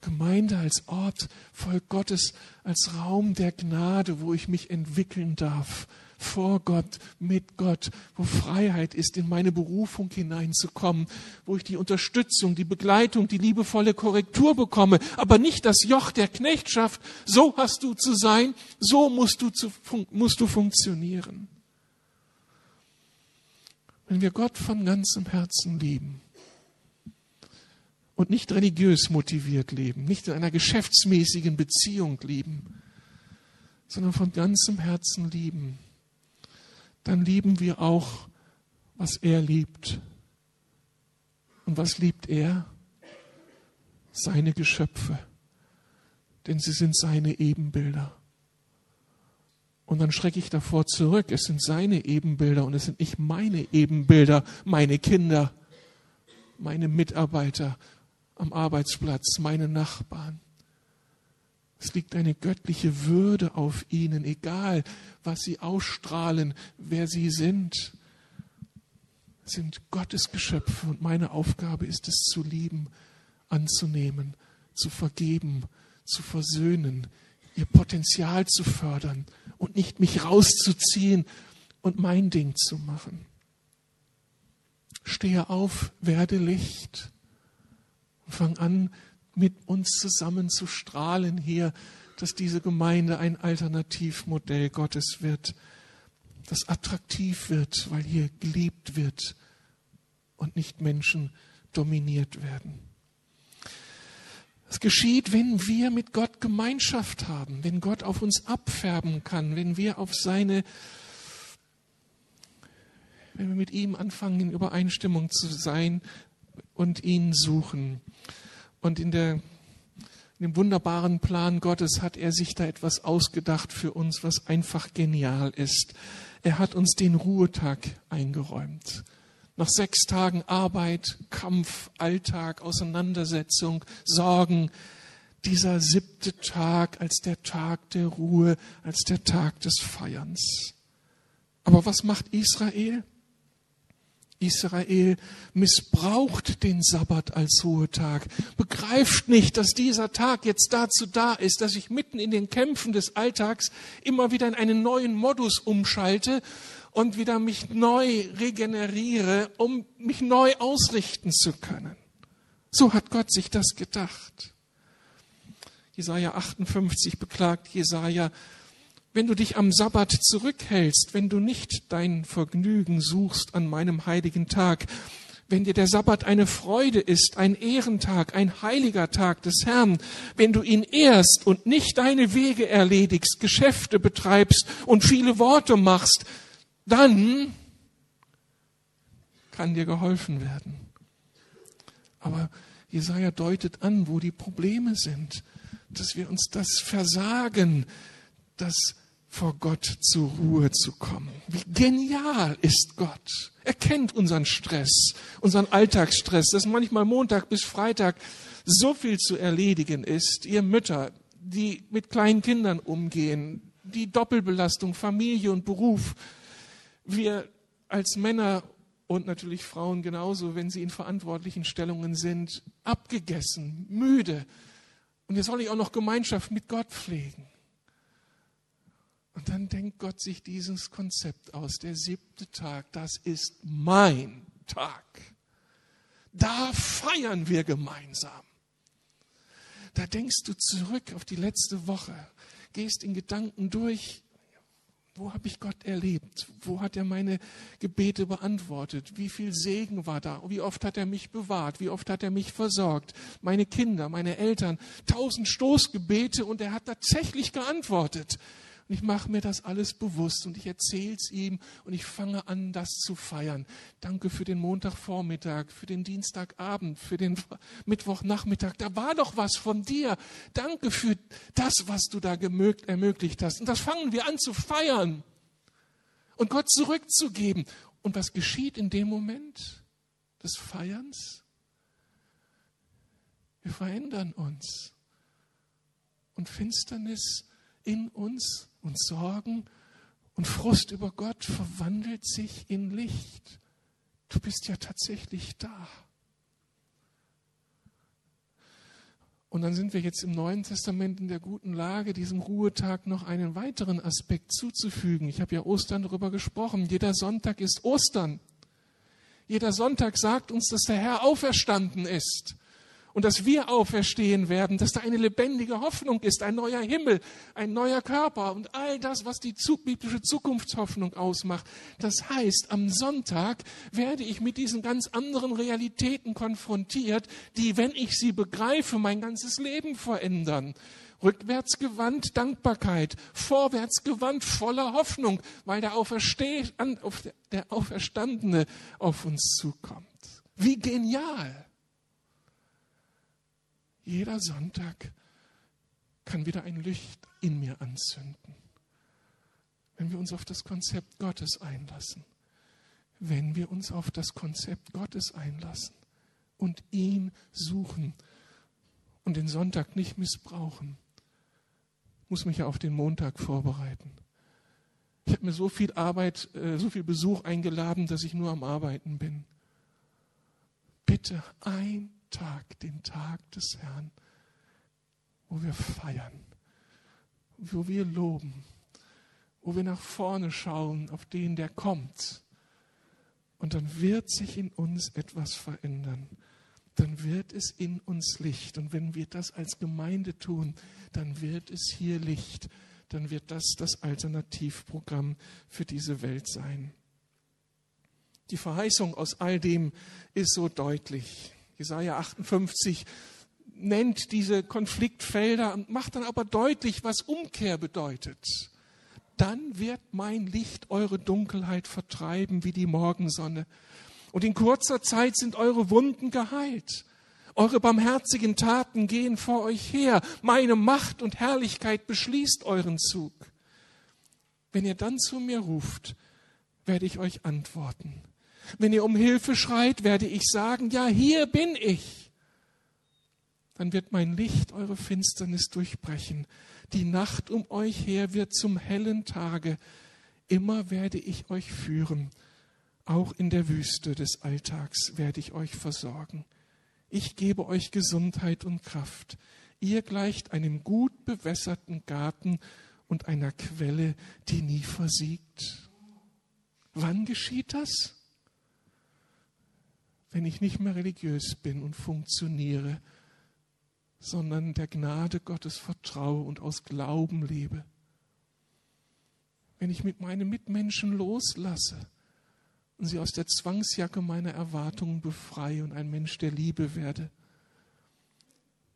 A: Gemeinde als Ort, Volk Gottes, als Raum der Gnade, wo ich mich entwickeln darf, vor Gott, mit Gott, wo Freiheit ist, in meine Berufung hineinzukommen, wo ich die Unterstützung, die Begleitung, die liebevolle Korrektur bekomme, aber nicht das Joch der Knechtschaft. So hast du zu sein, so musst du, zu, musst du funktionieren. Wenn wir Gott von ganzem Herzen lieben und nicht religiös motiviert leben, nicht in einer geschäftsmäßigen Beziehung lieben, sondern von ganzem Herzen lieben, dann lieben wir auch, was er liebt. Und was liebt er? Seine Geschöpfe. Denn sie sind seine Ebenbilder. Und dann schrecke ich davor zurück. Es sind seine Ebenbilder und es sind nicht meine Ebenbilder, meine Kinder, meine Mitarbeiter am Arbeitsplatz, meine Nachbarn. Es liegt eine göttliche Würde auf ihnen, egal was sie ausstrahlen, wer sie sind. Es sind Gottes Geschöpfe und meine Aufgabe ist es zu lieben, anzunehmen, zu vergeben, zu versöhnen, ihr Potenzial zu fördern und nicht mich rauszuziehen und mein Ding zu machen. Stehe auf, werde Licht und fang an, mit uns zusammen zu strahlen hier, dass diese Gemeinde ein Alternativmodell Gottes wird, das attraktiv wird, weil hier geliebt wird und nicht Menschen dominiert werden. Es geschieht, wenn wir mit Gott Gemeinschaft haben, wenn Gott auf uns abfärben kann, wenn wir auf seine, wenn wir mit ihm anfangen, in Übereinstimmung zu sein und ihn suchen. Und in, der, in dem wunderbaren Plan Gottes hat er sich da etwas ausgedacht für uns, was einfach genial ist. Er hat uns den Ruhetag eingeräumt. Nach sechs Tagen Arbeit, Kampf, Alltag, Auseinandersetzung, Sorgen, dieser siebte Tag als der Tag der Ruhe, als der Tag des Feierns. Aber was macht Israel? Israel missbraucht den Sabbat als Ruhetag, begreift nicht, dass dieser Tag jetzt dazu da ist, dass ich mitten in den Kämpfen des Alltags immer wieder in einen neuen Modus umschalte und wieder mich neu regeneriere, um mich neu ausrichten zu können. So hat Gott sich das gedacht. Jesaja 58 beklagt Jesaja, wenn du dich am Sabbat zurückhältst, wenn du nicht dein Vergnügen suchst an meinem heiligen Tag, wenn dir der Sabbat eine Freude ist, ein Ehrentag, ein heiliger Tag des Herrn, wenn du ihn ehrst und nicht deine Wege erledigst, Geschäfte betreibst und viele Worte machst, dann kann dir geholfen werden. Aber Jesaja deutet an, wo die Probleme sind, dass wir uns das versagen, das vor Gott zur Ruhe zu kommen. Wie genial ist Gott. Er kennt unseren Stress, unseren Alltagsstress, dass manchmal Montag bis Freitag so viel zu erledigen ist. Ihr Mütter, die mit kleinen Kindern umgehen, die Doppelbelastung, Familie und Beruf, wir als Männer und natürlich Frauen genauso, wenn sie in verantwortlichen Stellungen sind, abgegessen, müde. Und jetzt soll ich auch noch Gemeinschaft mit Gott pflegen. Und dann denkt Gott sich dieses Konzept aus. Der siebte Tag, das ist mein Tag. Da feiern wir gemeinsam. Da denkst du zurück auf die letzte Woche, gehst in Gedanken durch, wo habe ich Gott erlebt? Wo hat er meine Gebete beantwortet? Wie viel Segen war da? Wie oft hat er mich bewahrt? Wie oft hat er mich versorgt? Meine Kinder, meine Eltern, tausend Stoßgebete und er hat tatsächlich geantwortet. Und ich mache mir das alles bewusst und ich erzähle es ihm und ich fange an, das zu feiern. Danke für den Montagvormittag, für den Dienstagabend, für den Mittwochnachmittag. Da war doch was von dir. Danke für das, was du da ermöglicht hast. Und das fangen wir an zu feiern und Gott zurückzugeben. Und was geschieht in dem Moment des Feierns? Wir verändern uns. Und Finsternis in uns und Sorgen und Frust über Gott verwandelt sich in Licht. Du bist ja tatsächlich da. Und dann sind wir jetzt im Neuen Testament in der guten Lage, diesem Ruhetag noch einen weiteren Aspekt zuzufügen. Ich habe ja Ostern darüber gesprochen. Jeder Sonntag ist Ostern. Jeder Sonntag sagt uns, dass der Herr auferstanden ist und dass wir auferstehen werden, dass da eine lebendige Hoffnung ist, ein neuer Himmel, ein neuer Körper und all das, was die biblische Zukunftshoffnung ausmacht. Das heißt, am Sonntag werde ich mit diesen ganz anderen Realitäten konfrontiert, die, wenn ich sie begreife, mein ganzes Leben verändern. Rückwärts gewandt Dankbarkeit, vorwärts gewandt voller Hoffnung, weil der, Aufersteh der Auferstandene auf uns zukommt. Wie genial! Jeder Sonntag kann wieder ein Licht in mir anzünden, wenn wir uns auf das Konzept Gottes einlassen. Wenn wir uns auf das Konzept Gottes einlassen und ihn suchen und den Sonntag nicht missbrauchen, muss mich ja auf den Montag vorbereiten. Ich habe mir so viel Arbeit, äh, so viel Besuch eingeladen, dass ich nur am Arbeiten bin. Bitte ein Tag, den Tag des Herrn, wo wir feiern, wo wir loben, wo wir nach vorne schauen auf den, der kommt. Und dann wird sich in uns etwas verändern. Dann wird es in uns Licht. Und wenn wir das als Gemeinde tun, dann wird es hier Licht. Dann wird das das Alternativprogramm für diese Welt sein. Die Verheißung aus all dem ist so deutlich. Jesaja 58 nennt diese Konfliktfelder und macht dann aber deutlich, was Umkehr bedeutet. Dann wird mein Licht eure Dunkelheit vertreiben wie die Morgensonne. Und in kurzer Zeit sind eure Wunden geheilt. Eure barmherzigen Taten gehen vor euch her. Meine Macht und Herrlichkeit beschließt euren Zug. Wenn ihr dann zu mir ruft, werde ich euch antworten. Wenn ihr um Hilfe schreit, werde ich sagen, ja, hier bin ich. Dann wird mein Licht eure Finsternis durchbrechen. Die Nacht um euch her wird zum hellen Tage. Immer werde ich euch führen. Auch in der Wüste des Alltags werde ich euch versorgen. Ich gebe euch Gesundheit und Kraft. Ihr gleicht einem gut bewässerten Garten und einer Quelle, die nie versiegt. Wann geschieht das? Wenn ich nicht mehr religiös bin und funktioniere, sondern der Gnade Gottes vertraue und aus Glauben lebe. Wenn ich mit meinen Mitmenschen loslasse und sie aus der Zwangsjacke meiner Erwartungen befreie und ein Mensch der Liebe werde.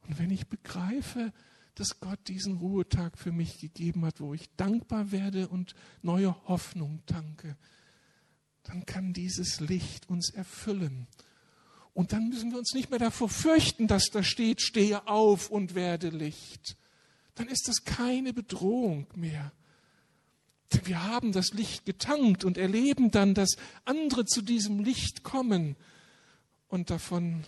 A: Und wenn ich begreife, dass Gott diesen Ruhetag für mich gegeben hat, wo ich dankbar werde und neue Hoffnung tanke, dann kann dieses Licht uns erfüllen und dann müssen wir uns nicht mehr davor fürchten, dass da steht, stehe auf und werde Licht. Dann ist das keine Bedrohung mehr. Denn wir haben das Licht getankt und erleben dann, dass andere zu diesem Licht kommen und davon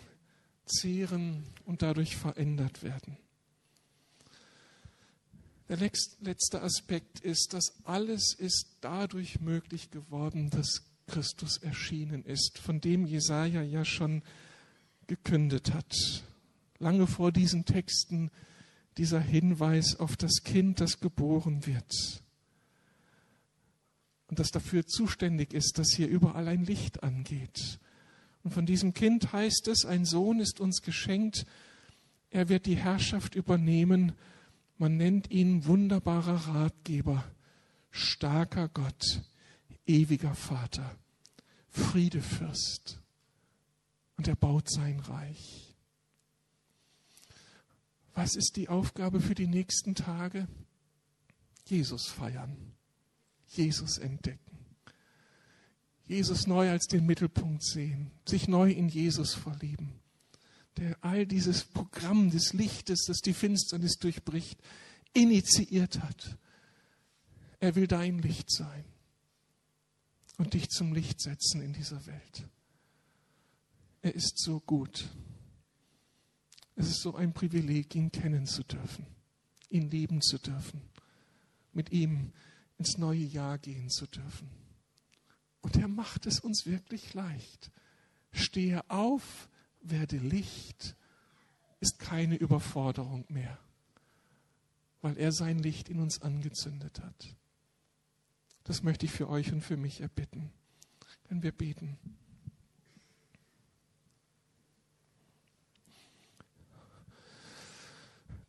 A: zehren und dadurch verändert werden. Der letzte Aspekt ist, dass alles ist dadurch möglich geworden, dass Christus erschienen ist, von dem Jesaja ja schon gekündet hat. Lange vor diesen Texten dieser Hinweis auf das Kind, das geboren wird. Und das dafür zuständig ist, dass hier überall ein Licht angeht. Und von diesem Kind heißt es, ein Sohn ist uns geschenkt, er wird die Herrschaft übernehmen. Man nennt ihn wunderbarer Ratgeber, starker Gott, ewiger Vater, Friedefürst. Und er baut sein Reich. Was ist die Aufgabe für die nächsten Tage? Jesus feiern, Jesus entdecken, Jesus neu als den Mittelpunkt sehen, sich neu in Jesus verlieben, der all dieses Programm des Lichtes, das die Finsternis durchbricht, initiiert hat. Er will dein Licht sein und dich zum Licht setzen in dieser Welt. Er ist so gut. Es ist so ein Privileg, ihn kennen zu dürfen, ihn lieben zu dürfen, mit ihm ins neue Jahr gehen zu dürfen. Und er macht es uns wirklich leicht. Stehe auf, werde Licht, ist keine Überforderung mehr, weil er sein Licht in uns angezündet hat. Das möchte ich für euch und für mich erbitten. Können wir beten?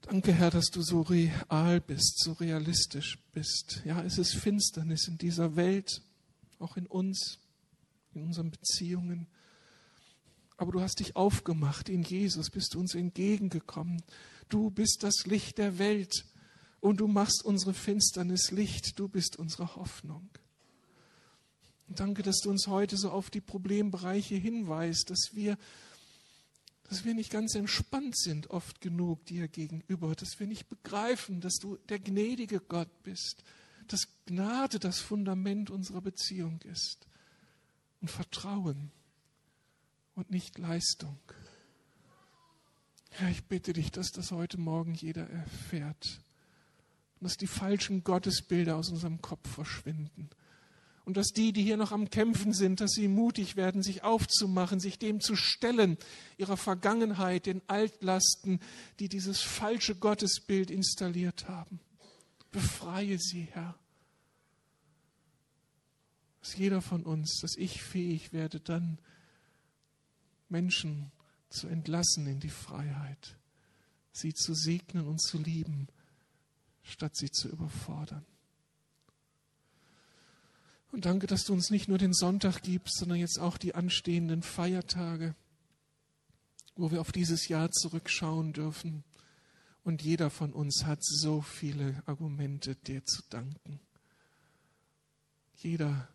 A: Danke, Herr, dass du so real bist, so realistisch bist. Ja, es ist Finsternis in dieser Welt, auch in uns, in unseren Beziehungen. Aber du hast dich aufgemacht in Jesus, bist du uns entgegengekommen. Du bist das Licht der Welt und du machst unsere Finsternis Licht, du bist unsere Hoffnung. Und danke, dass du uns heute so auf die Problembereiche hinweist, dass wir, dass wir nicht ganz entspannt sind oft genug dir gegenüber, dass wir nicht begreifen, dass du der gnädige Gott bist, dass Gnade das Fundament unserer Beziehung ist und Vertrauen und nicht Leistung. Ja, ich bitte dich, dass das heute Morgen jeder erfährt und dass die falschen Gottesbilder aus unserem Kopf verschwinden Und dass die, die hier noch am Kämpfen sind, dass sie mutig werden, sich aufzumachen, sich dem zu stellen, ihrer Vergangenheit, den Altlasten, die dieses falsche Gottesbild installiert haben. Befreie sie, Herr. Dass jeder von uns, dass ich fähig werde, dann Menschen zu entlassen in die Freiheit, sie zu segnen und zu lieben, statt sie zu überfordern. Und danke, dass du uns nicht nur den Sonntag gibst, sondern jetzt auch die anstehenden Feiertage, wo wir auf dieses Jahr zurückschauen dürfen. Und jeder von uns hat so viele Argumente, dir zu danken. Jeder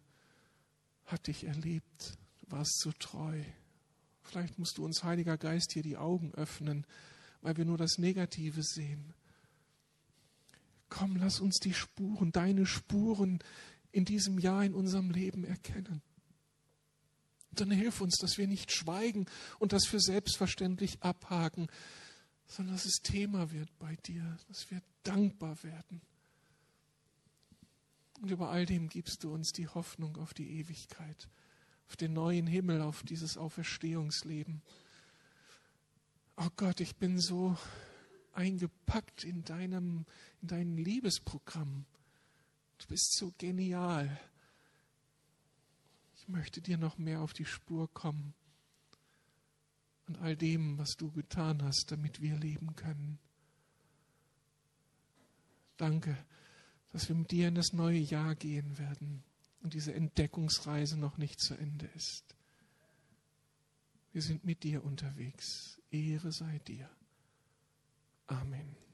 A: hat dich erlebt, du warst so treu. Vielleicht musst du uns, Heiliger Geist, hier die Augen öffnen, weil wir nur das Negative sehen. Komm, lass uns die Spuren, deine Spuren in diesem Jahr in unserem Leben erkennen. Und dann hilf uns, dass wir nicht schweigen und das für selbstverständlich abhaken, sondern dass es Thema wird bei dir, dass wir dankbar werden. Und über all dem gibst du uns die Hoffnung auf die Ewigkeit, auf den neuen Himmel, auf dieses Auferstehungsleben. Oh Gott, ich bin so eingepackt in deinem, in deinem Liebesprogramm. Du bist so genial. Ich möchte dir noch mehr auf die Spur kommen an all dem, was du getan hast, damit wir leben können. Danke, dass wir mit dir in das neue Jahr gehen werden und diese Entdeckungsreise noch nicht zu Ende ist. Wir sind mit dir unterwegs. Ehre sei dir. Amen.